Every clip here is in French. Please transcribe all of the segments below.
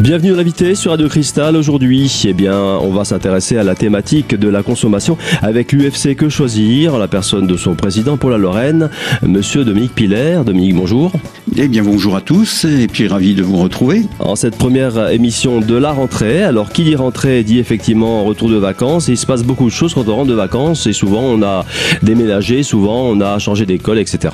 Bienvenue l'invité sur Radio Cristal. Aujourd'hui, eh bien, on va s'intéresser à la thématique de la consommation avec l'UFC Que Choisir, la personne de son président pour la Lorraine, Monsieur Dominique Piller. Dominique, bonjour. Eh bien, bonjour à tous et puis ravi de vous retrouver. En cette première émission de la rentrée, alors qui dit rentrée dit effectivement retour de vacances. il se passe beaucoup de choses quand on rentre de vacances et souvent on a déménagé, souvent on a changé d'école, etc.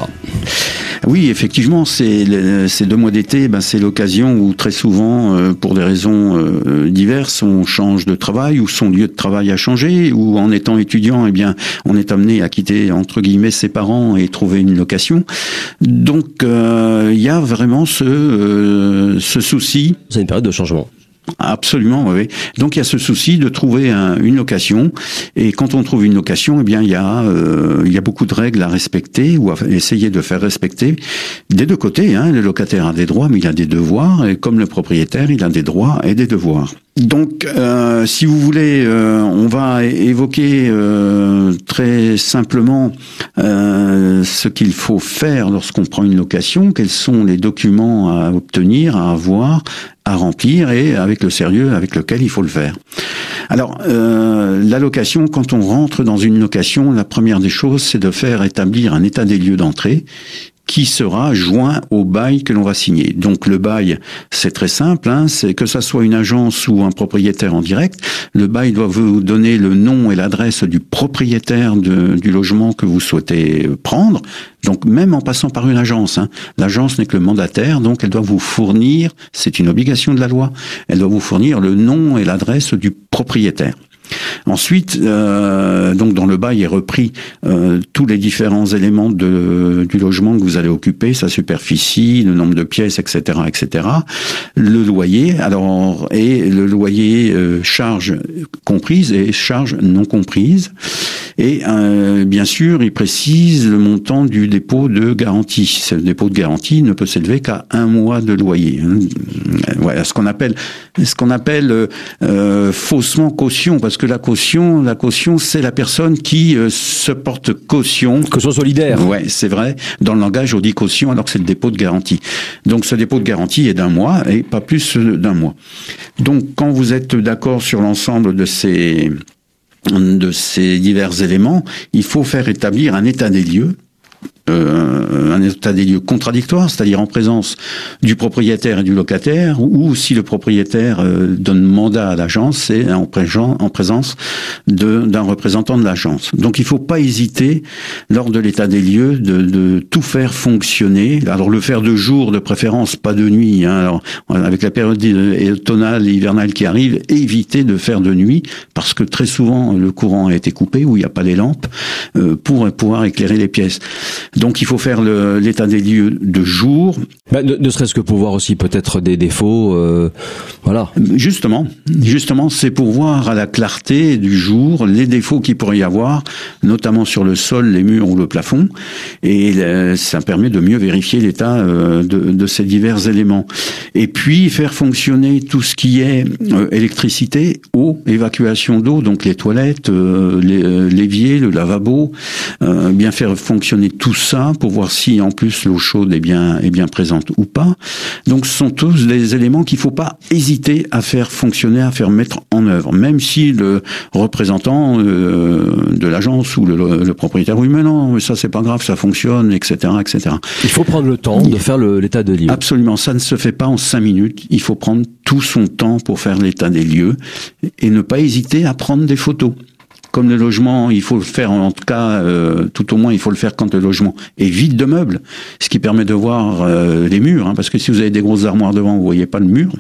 Oui, effectivement, c'est ces deux mois d'été, ben, c'est l'occasion où très souvent, euh, pour des raisons euh, diverses, on change de travail ou son lieu de travail a changé, ou en étant étudiant, eh bien, on est amené à quitter entre guillemets ses parents et trouver une location. Donc, euh, il y a vraiment ce, ce souci. C'est une période de changement. Absolument, oui. Donc il y a ce souci de trouver une location, et quand on trouve une location, eh bien il y a euh, beaucoup de règles à respecter ou à essayer de faire respecter des deux côtés. Hein. Le locataire a des droits, mais il a des devoirs, et comme le propriétaire, il a des droits et des devoirs. Donc, euh, si vous voulez, euh, on va évoquer euh, très simplement ce qu'il faut faire lorsqu'on prend une location, quels sont les documents à obtenir, à avoir, à remplir et avec le sérieux avec lequel il faut le faire. Alors, la location, quand on rentre dans une location, la première des choses, c'est de faire établir un état des lieux d'entrée qui sera joint au bail que l'on va signer. Donc le bail, c'est très simple, hein, c'est que ça soit une agence ou un propriétaire en direct, le bail doit vous donner le nom et l'adresse du propriétaire du logement que vous souhaitez prendre. Donc même en passant par une agence, hein, l'agence n'est que le mandataire, donc elle doit vous fournir, c'est une obligation de la loi, elle doit vous fournir le nom et l'adresse du propriétaire. Ensuite, euh, donc dans le bail est repris euh, tous les différents éléments de, du logement que vous allez occuper, sa superficie, le nombre de pièces, etc., etc. Le loyer, alors et le loyer euh, charge comprise et charge non comprise. Et euh, bien sûr, il précise le montant du dépôt de garantie. Ce dépôt de garantie ne peut s'élever qu'à un mois de loyer. Hein. Voilà ce qu'on appelle ce qu'on appelle euh, faussement caution, parce que la caution, la caution, c'est la personne qui euh, se porte caution. Caution solidaire. Ouais, c'est vrai. Dans le langage, on dit caution alors que c'est le dépôt de garantie. Donc ce dépôt de garantie est d'un mois et pas plus d'un mois. Donc quand vous êtes d'accord sur l'ensemble de ces de ces divers éléments, il faut faire établir un état des lieux euh, un état des lieux contradictoire, c'est-à-dire en présence du propriétaire et du locataire, ou si le propriétaire euh, donne mandat à l'agence, c'est en, en, présence d'un représentant de l'agence. Donc il ne faut pas hésiter, lors de l'état des lieux, de, de, tout faire fonctionner. Alors le faire de jour, de préférence, pas de nuit. Hein. Alors, avec la période automnale et hivernale qui arrive, éviter de faire de nuit, parce que très souvent le courant a été coupé, ou il n'y a pas les lampes, euh, pour pouvoir éclairer les pièces. Donc il faut faire l'état des lieux de jour. Bah, ne, serait-ce que pour voir aussi peut-être des défauts, euh, voilà. Justement, justement, c'est pour voir à la clarté du jour les défauts qu'il pourrait y avoir, notamment sur le sol, les murs ou le plafond, et euh, ça permet de mieux vérifier l'état euh, de, ces divers éléments. Et puis faire fonctionner tout ce qui est électricité, eau, évacuation d'eau, donc les toilettes, l'évier, le lavabo, bien faire fonctionner tout ça pour voir si en plus l'eau chaude est bien, est bien présente ou pas. Donc ce sont tous des éléments qu'il ne faut pas hésiter à faire fonctionner, à faire mettre en œuvre, même si le représentant euh, de l'agence ou le, propriétaire, oui mais non, mais ça c'est pas grave, ça fonctionne, etc. etc. Il faut prendre le temps de faire l'état des lieux. Absolument, ça ne se fait pas en cinq minutes, il faut prendre tout son temps pour faire l'état des lieux et ne pas hésiter à prendre des photos comme le logement, il faut le faire en tout cas, euh, tout au moins, il faut le faire quand le logement est vide de meubles, ce qui permet de voir euh, les murs, hein, parce que si vous avez des grosses armoires devant, vous voyez pas le mur.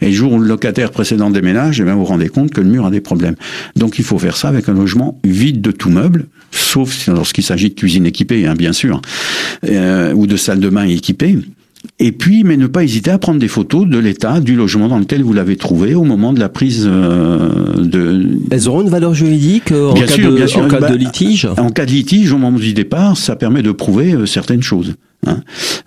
Et le jour où le locataire précédent déménage, eh bien, vous vous rendez compte que le mur a des problèmes. Donc il faut faire ça avec un logement vide de tout meuble, sauf lorsqu'il s'agit de cuisine équipée, hein, bien sûr, euh, ou de salle de bain équipée. Et puis, mais ne pas hésiter à prendre des photos de l'état du logement dans lequel vous l'avez trouvé au moment de la prise euh, de. Elles auront une valeur juridique euh, en, cas, de, en cas de bah, litige En cas de litige, au moment du départ, ça permet de prouver euh, certaines choses. Hein.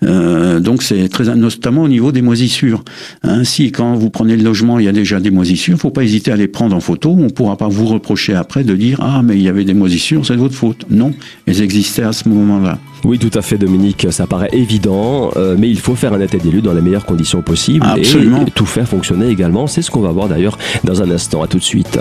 Euh, donc c'est très notamment au niveau des moisissures. Hein. Si quand vous prenez le logement, il y a déjà des moisissures, faut pas hésiter à les prendre en photo. On pourra pas vous reprocher après de dire ah mais il y avait des moisissures, c'est de votre faute. Non, elles existaient à ce moment-là. Oui, tout à fait, Dominique. Ça paraît évident, euh, mais il faut faire un état des lieux dans les meilleures conditions possibles Absolument. et tout faire fonctionner également. C'est ce qu'on va voir d'ailleurs dans un instant. À tout de suite.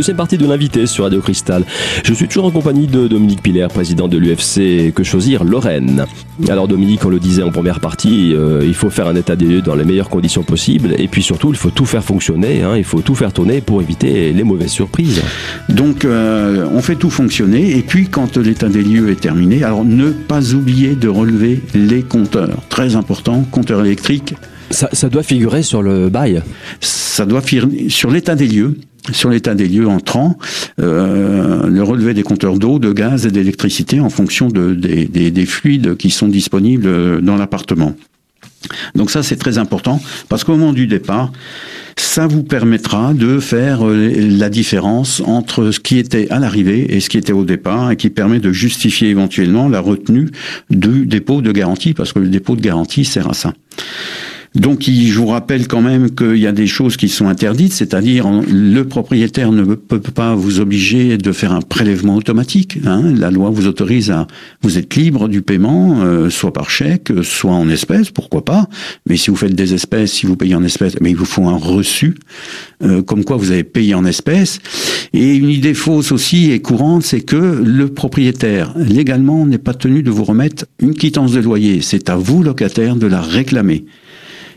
Deuxième partie de l'invité sur Radio Cristal. Je suis toujours en compagnie de Dominique Piller, président de l'UFC Que Choisir Lorraine. Alors Dominique, on le disait en première partie, euh, il faut faire un état des lieux dans les meilleures conditions possibles et puis surtout il faut tout faire fonctionner, hein, il faut tout faire tourner pour éviter les mauvaises surprises. Donc euh, on fait tout fonctionner et puis quand l'état des lieux est terminé, alors ne pas oublier de relever les compteurs. Très important, compteur électrique. Ça, ça doit figurer sur le bail Ça doit figurer sur l'état des lieux sur l'état des lieux entrants, euh, le relevé des compteurs d'eau, de gaz et d'électricité en fonction de, des, des, des, fluides qui sont disponibles dans l'appartement. Donc ça c'est très important parce qu'au moment du départ, ça vous permettra de faire euh, la différence entre ce qui était à l'arrivée et ce qui était au départ et qui permet de justifier éventuellement la retenue du dépôt de garantie parce que le dépôt de garantie sert à ça. Donc, je vous rappelle quand même qu'il y a des choses qui sont interdites, c'est-à-dire le propriétaire ne peut pas vous obliger de faire un prélèvement automatique. Hein. La loi vous autorise à, vous êtes libre du paiement, euh, soit par chèque, soit en espèces, pourquoi pas. Mais si vous faites des espèces, si vous payez en espèces, mais il vous faut un reçu, euh, comme quoi vous avez payé en espèces. Et une idée fausse aussi et courante, c'est que le propriétaire légalement n'est pas tenu de vous remettre une quittance de loyer. C'est à vous locataire de la réclamer.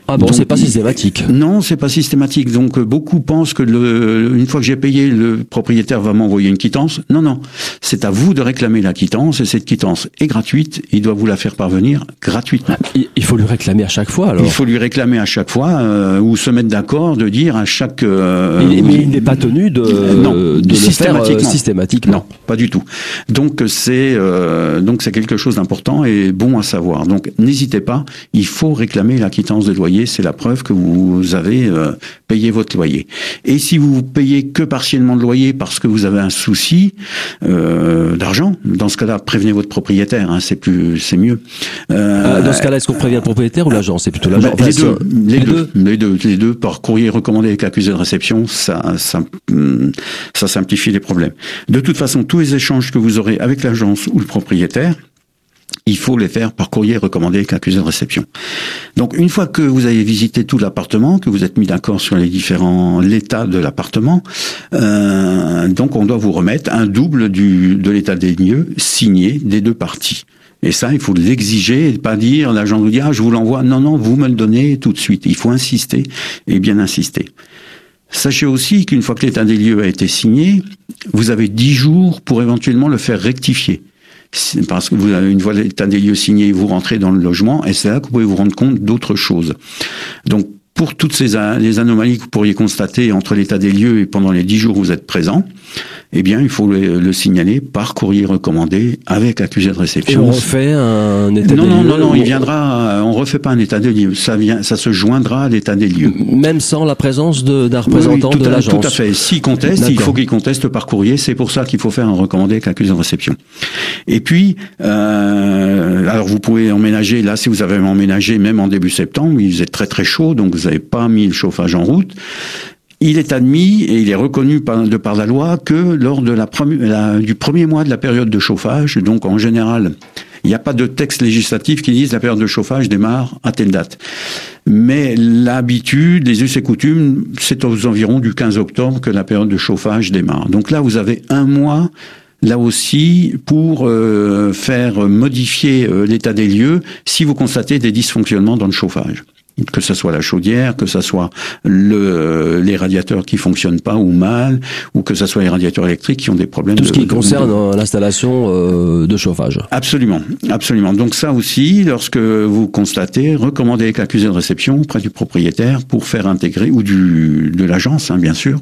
Ah bon, c'est pas systématique. Non, c'est pas systématique. Donc euh, beaucoup pensent que le, une fois que j'ai payé, le propriétaire va m'envoyer une quittance. Non, non, c'est à vous de réclamer la quittance et cette quittance est gratuite. Il doit vous la faire parvenir gratuitement. Il faut lui réclamer à chaque fois. Alors. Il faut lui réclamer à chaque fois euh, ou se mettre d'accord de dire à chaque. Euh, mais, mais il n'est pas tenu de, non, de systématiquement. Le faire, systématiquement. Non, pas du tout. Donc c'est donc c'est quelque chose d'important et bon à savoir. Donc n'hésitez pas. Il faut réclamer la quittance de loyer c'est la preuve que vous avez euh, payé votre loyer. Et si vous payez que partiellement le loyer parce que vous avez un souci euh, d'argent, dans ce cas-là, prévenez votre propriétaire. Hein, c'est plus, c'est mieux. Euh, dans ce cas-là, est-ce qu'on prévient le propriétaire ou l'agent? C'est plutôt l'agent. Bah, les, deux, les, deux, les, deux, les deux, par courrier recommandé avec accusé de réception, ça, ça, hmm, ça simplifie les problèmes. De toute façon, tous les échanges que vous aurez avec l'agence ou le propriétaire, il faut les faire par courrier recommandé avec accusé de réception. Donc une fois que vous avez visité tout l'appartement, que vous êtes mis d'accord sur les différents l'état de l'appartement, euh, donc on doit vous remettre un double du, de l'état des lieux signé des deux parties. Et ça, il faut l'exiger et pas dire l'agent vous dit ah je vous l'envoie. Non non, vous me le donnez tout de suite. Il faut insister et bien insister. Sachez aussi qu'une fois que l'état des lieux a été signé, vous avez dix jours pour éventuellement le faire rectifier parce que vous avez une fois l'état des lieux signé, vous rentrez dans le logement et c'est là que vous pouvez vous rendre compte d'autres choses. Donc pour toutes ces anomalies que vous pourriez constater entre l'état des lieux et pendant les dix jours où vous êtes présent, eh bien, il faut le, signaler par courrier recommandé avec accusé de réception. Et on refait un état non, des non, lieux Non, non, il viendra, on refait pas un état des lieux. Ça vient, ça se joindra à l'état des lieux. Même sans la présence d'un représentant oui, de l'agence. Tout à fait. S'il conteste, il faut qu'il conteste par courrier. C'est pour ça qu'il faut faire un recommandé avec accusé de réception. Et puis, euh, alors vous pouvez emménager, là, si vous avez emménagé, même en début septembre, il faisait très très chaud, donc vous n'avez pas mis le chauffage en route il est admis et il est reconnu par, la loi que lors du premier mois de la période de chauffage, donc en général, il n'y a pas de texte législatif qui dise la période de chauffage démarre à telle date. Mais l'habitude, les us et coutumes, c'est aux environs du 15 octobre que la période de chauffage démarre. Donc là, vous avez un mois là aussi pour euh, faire modifier euh, l'état des lieux si vous constatez des dysfonctionnements dans le chauffage. Que ce soit la chaudière, que ce soit le, les radiateurs qui fonctionnent pas ou mal, ou que ce soit les radiateurs électriques qui ont des problèmes. Tout ce qui concerne euh, l'installation euh, de chauffage. Absolument, absolument. Donc ça aussi, lorsque vous constatez, recommandez avec l'accusé de réception auprès du propriétaire pour faire intégrer ou du de l'agence, hein, bien sûr,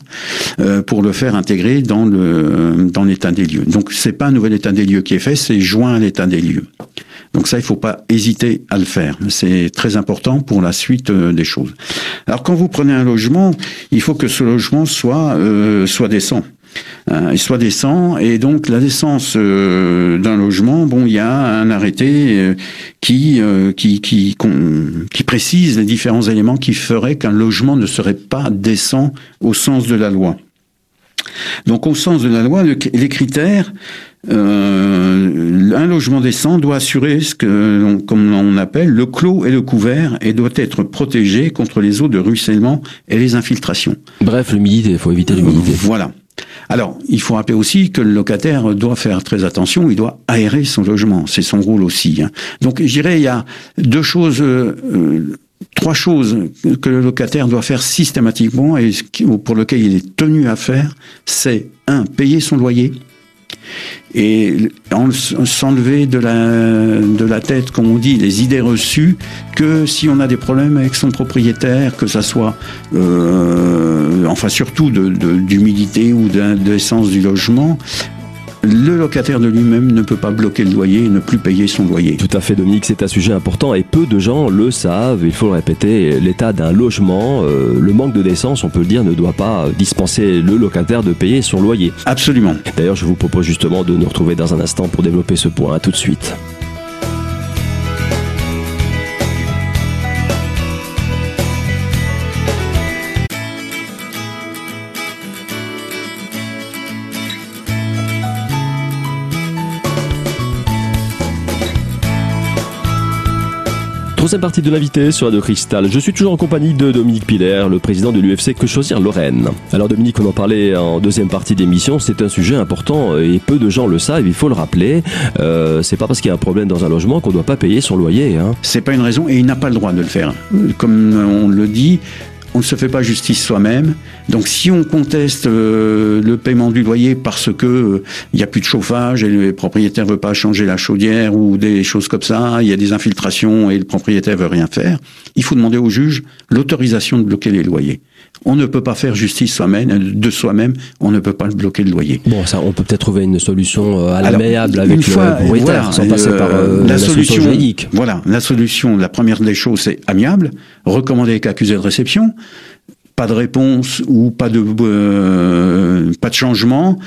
euh, pour le faire intégrer dans le dans l'état des lieux. Donc c'est pas un nouvel état des lieux qui est fait, c'est joint à l'état des lieux. Donc ça, il faut pas hésiter à le faire. C'est très important pour la euh, des choses. Alors quand vous prenez un logement, il faut que ce logement soit euh, soit décent. Euh, il soit décent et donc la décence euh, d'un logement, bon, il y a un arrêté qui qui qui qui précise les différents éléments qui feraient qu'un logement ne serait pas décent au sens de la loi. Donc au sens de la loi, les critères, euh, un logement décent doit assurer ce que, comme on appelle, le clos et le couvert et doit être protégé contre les eaux de ruissellement et les infiltrations. Bref, l'humidité, il faut éviter l'humidité. Voilà. Alors, il faut rappeler aussi que le locataire doit faire très attention, il doit aérer son logement, c'est son rôle aussi. Hein. Donc, je dirais, il y a deux choses, euh, euh, trois choses que le locataire doit faire systématiquement et pour lequel il est tenu à faire, c'est un, payer son loyer, et s'enlever de la, de la tête, comme on dit, les idées reçues, que si on a des problèmes avec son propriétaire, que ça soit, euh, enfin surtout d'humidité ou d'essence du logement, le locataire de lui-même ne peut pas bloquer le loyer et ne plus payer son loyer. Tout à fait, Dominique, c'est un sujet important et peu de gens le savent. Il faut le répéter, l'état d'un logement, euh, le manque de décence, on peut le dire, ne doit pas dispenser le locataire de payer son loyer. Absolument. D'ailleurs, je vous propose justement de nous retrouver dans un instant pour développer ce point. À tout de suite. Troisième partie de l'invité sur Radio Cristal. Je suis toujours en compagnie de Dominique Piller, le président de l'UFC Que Choisir Lorraine. Alors Dominique, on en parlait en deuxième partie d'émission, c'est un sujet important et peu de gens le savent, il faut le rappeler. Euh, c'est pas parce qu'il y a un problème dans un logement qu'on doit pas payer son loyer. Hein. C'est pas une raison et il n'a pas le droit de le faire. Comme on le dit, on ne se fait pas justice soi-même. Donc si on conteste euh, le paiement du loyer parce que il euh, n'y a plus de chauffage et le propriétaire veut pas changer la chaudière ou des choses comme ça, il y a des infiltrations et le propriétaire veut rien faire, il faut demander au juge l'autorisation de bloquer les loyers. On ne peut pas faire justice soi-même, de soi-même, on ne peut pas bloquer le loyer. Bon, ça, on peut peut-être trouver une solution euh, à l'amiable avec le propriétaire, sans passer par la, solution, juridique. Voilà, la solution, la première des choses, c'est amiable, recommander avec accusé de réception pas de réponse ou pas de euh, pas de changement,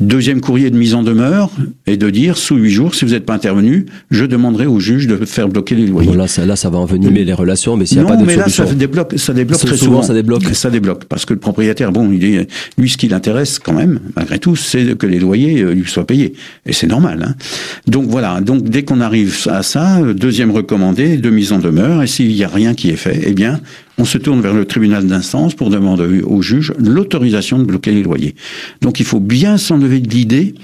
Deuxième courrier de mise en demeure et de dire sous huit jours, si vous n'êtes pas intervenu, je demanderai au juge de faire bloquer les loyers. là, ça, là, ça va envenimer les relations, mais s'il n'y a pas de mais là, ça débloque, ça débloque très souvent, Ça débloque. Ça débloque parce que le propriétaire, bon, il est, lui, ce qui l'intéresse quand même, malgré tout, c'est que les loyers euh, lui soient payés, et c'est normal. Hein. Donc voilà. Donc dès qu'on arrive à ça, euh, deuxième recommandé de mise en demeure, et s'il n'y a rien qui est fait, eh bien, on se tourne vers le tribunal d'instance pour demander au juge l'autorisation de bloquer les loyers. Donc il faut bien s'enlever de l'idée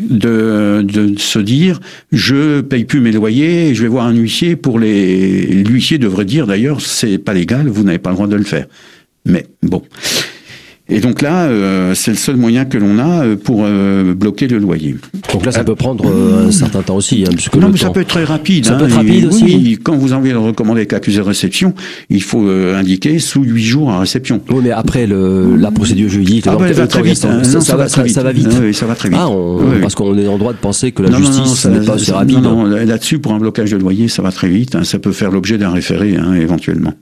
de, se dire je paye plus mes loyers et je vais voir un huissier pour les l'huissier devrait dire d'ailleurs c'est pas légal vous n'avez pas le droit de le faire mais bon et donc là, euh, c'est le seul moyen que l'on a euh, pour euh, bloquer le loyer. Donc là, ça peut prendre un certain temps aussi. Hein, non, mais ça peut être très rapide. Ça peut être hein, rapide aussi. Oui, quand vous envoyez le recommandé avec accusé de réception, il faut indiquer sous huit jours à réception. Oui, mais après le, la procédure juridique, ah, bah, va très vite. Hein. ça, va, ça, va vite. Oui, ça va très vite. Ah, parce qu'on est en droit de penser que la justice n'est pas assez rapide. Non, non, là-dessus, pour un blocage de loyer, ça va très vite. Ça peut faire l'objet d'un référé, éventuellement.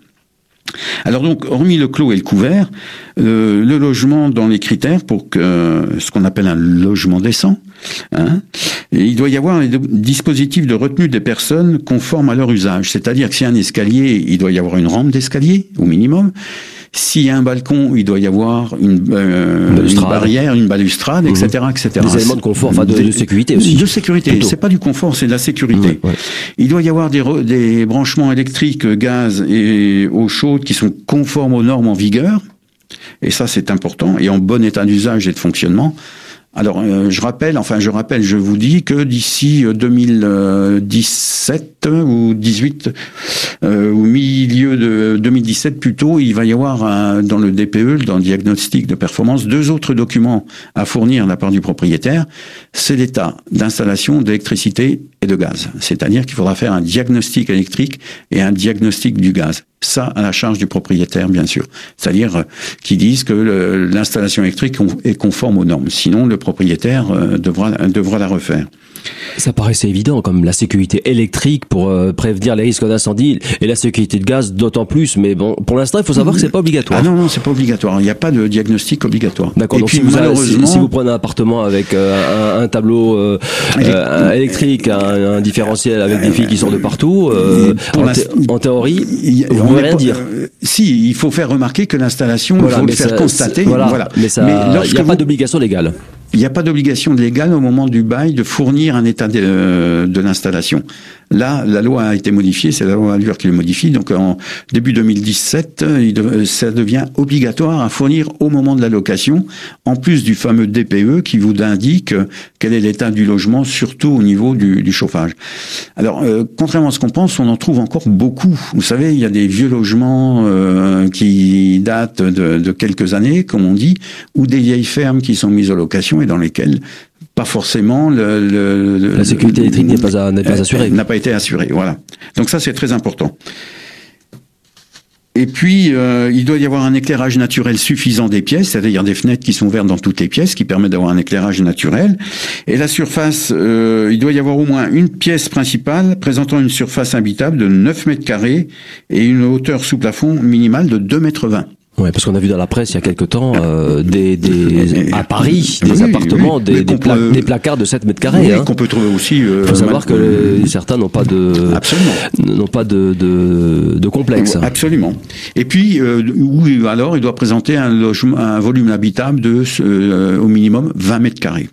Alors donc, hormis le clos et le couvert, euh, le logement dans les critères pour que ce qu'on appelle un logement décent, hein, il doit y avoir un dispositif de retenue des personnes conformes à leur usage. C'est-à-dire que s'il y a un escalier, il doit y avoir une rampe d'escalier au minimum. S'il y a un balcon, il doit y avoir une, euh, barrière, une balustrade, etc., mhm. etc. Des éléments de confort, enfin de, sécurité aussi. De sécurité. C'est pas du confort, c'est de la sécurité. Il doit y avoir des, des branchements électriques, gaz et eau chaude qui sont conformes aux normes en vigueur. Et ça, c'est important et en bon état d'usage et de fonctionnement. Alors, euh, je rappelle, enfin, je rappelle, je vous dis que d'ici 2017 euh, ou 18, euh, au milieu de 2017 plutôt, il va y avoir dans le DPE, dans le diagnostic de performance, deux autres documents à fournir de la part du propriétaire. C'est l'état d'installation d'électricité et de gaz. C'est-à-dire qu'il faudra faire un diagnostic électrique et un diagnostic du gaz. Ça, à la charge du propriétaire, bien sûr. C'est-à-dire euh, qui disent que l'installation électrique est conforme aux normes. Sinon, le propriétaire euh, devra, devra la refaire. Ça paraissait évident, comme la sécurité électrique pour euh, prévenir les risques d'incendie et la sécurité de gaz d'autant plus. Mais bon, pour l'instant, il faut savoir que c'est pas obligatoire. Ah non, non, c'est pas obligatoire. Il n'y a pas de diagnostic obligatoire. D'accord. Donc, puis, si, vous malheureusement... si, vous prenez un appartement avec euh, un, un, tableau euh, électrique, un, un, différentiel avec des fils qui sortent de partout, en, en, théorie, vous ne pouvez rien dire. si, il faut faire remarquer que l'installation, il faut le faire constater. Voilà, voilà. Mais il n'y a pas d'obligation légale. Il n'y a pas d'obligation légale au moment du bail de fournir un état de, euh, de l'installation. Là, la loi a été modifiée, c'est la loi Allure qui le modifie. Donc, en début 2017, il ça devient obligatoire à fournir au moment de la location, en plus du fameux DPE qui vous indique quel est l'état du logement, surtout au niveau du, du chauffage. Alors, euh, contrairement à ce qu'on pense, on en trouve encore beaucoup. Vous savez, il y a des vieux logements euh, qui datent de, de quelques années, comme on dit, ou des vieilles fermes qui sont mises en location et dans lesquelles pas forcément le, le, la sécurité électrique n'est pas, n'est pas assurée. N'a pas été assurée, voilà. Donc ça c'est très important. Et puis, euh, il doit y avoir un éclairage naturel suffisant des pièces, c'est-à-dire des fenêtres qui sont ouvertes dans toutes les pièces, qui permettent d'avoir un éclairage naturel. Et la surface, euh, il doit y avoir au moins une pièce principale présentant une surface habitable de 9 mètres carrés et une hauteur sous plafond minimale de 2 mètres 20. Ouais, parce qu'on a vu dans la presse il y a quelque temps euh, des, des à Paris des appartements, des, des, des, placards de 7 mètres carrés. hein. qu'on peut trouver aussi. Euh, Il faut savoir que certains n'ont pas de n'ont pas de, de, de complexe. Absolument. Et puis, euh, alors il doit présenter un, logement, un volume habitable de euh, au minimum 20 mètres carrés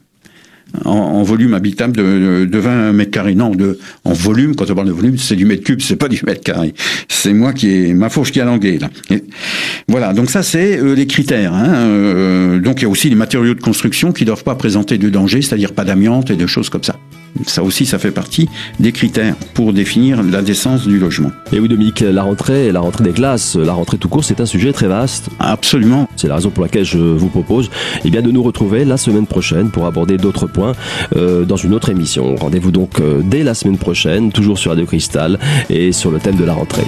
en, en, volume habitable de, de 20 mètres carrés. Non, de, en volume, quand on parle de volume, c'est du mètre cube, c'est pas du mètre carré. C'est moi qui ai, ma fourche qui a langué, là. Et voilà, donc ça, c'est euh, les critères. Hein. Euh, donc il y a aussi les matériaux de construction qui doivent pas présenter de danger, c'est-à-dire pas d'amiante et de choses comme ça. Ça aussi, ça fait partie des critères pour définir la décence du logement. Et oui, Dominique, la rentrée, la rentrée des classes, la rentrée tout court, c'est un sujet très vaste. Absolument. C'est la raison pour laquelle je vous propose eh bien, de nous retrouver la semaine prochaine pour aborder d'autres points euh, dans une autre émission. Rendez-vous donc euh, dès la semaine prochaine, toujours sur Radio Cristal et sur le thème de la rentrée.